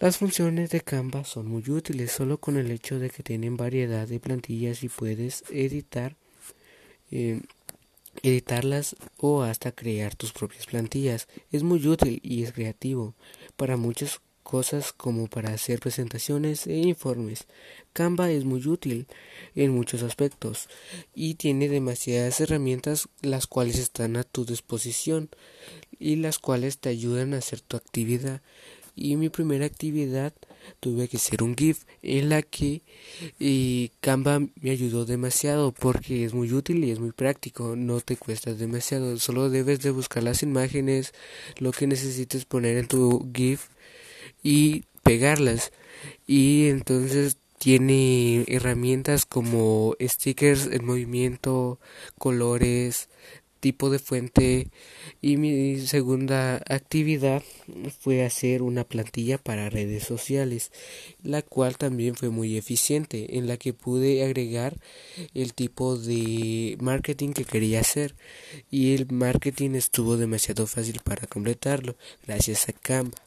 Las funciones de Canva son muy útiles solo con el hecho de que tienen variedad de plantillas y puedes editar eh, editarlas o hasta crear tus propias plantillas. Es muy útil y es creativo para muchas cosas como para hacer presentaciones e informes. Canva es muy útil en muchos aspectos y tiene demasiadas herramientas las cuales están a tu disposición y las cuales te ayudan a hacer tu actividad. Y mi primera actividad tuve que hacer un GIF en la que y Canva me ayudó demasiado porque es muy útil y es muy práctico, no te cuesta demasiado, solo debes de buscar las imágenes, lo que necesites poner en tu GIF y pegarlas. Y entonces tiene herramientas como stickers en movimiento, colores, tipo de fuente. Y mi segunda actividad fue hacer una plantilla para redes sociales la cual también fue muy eficiente en la que pude agregar el tipo de marketing que quería hacer. Y el marketing estuvo demasiado fácil para completarlo gracias a Canva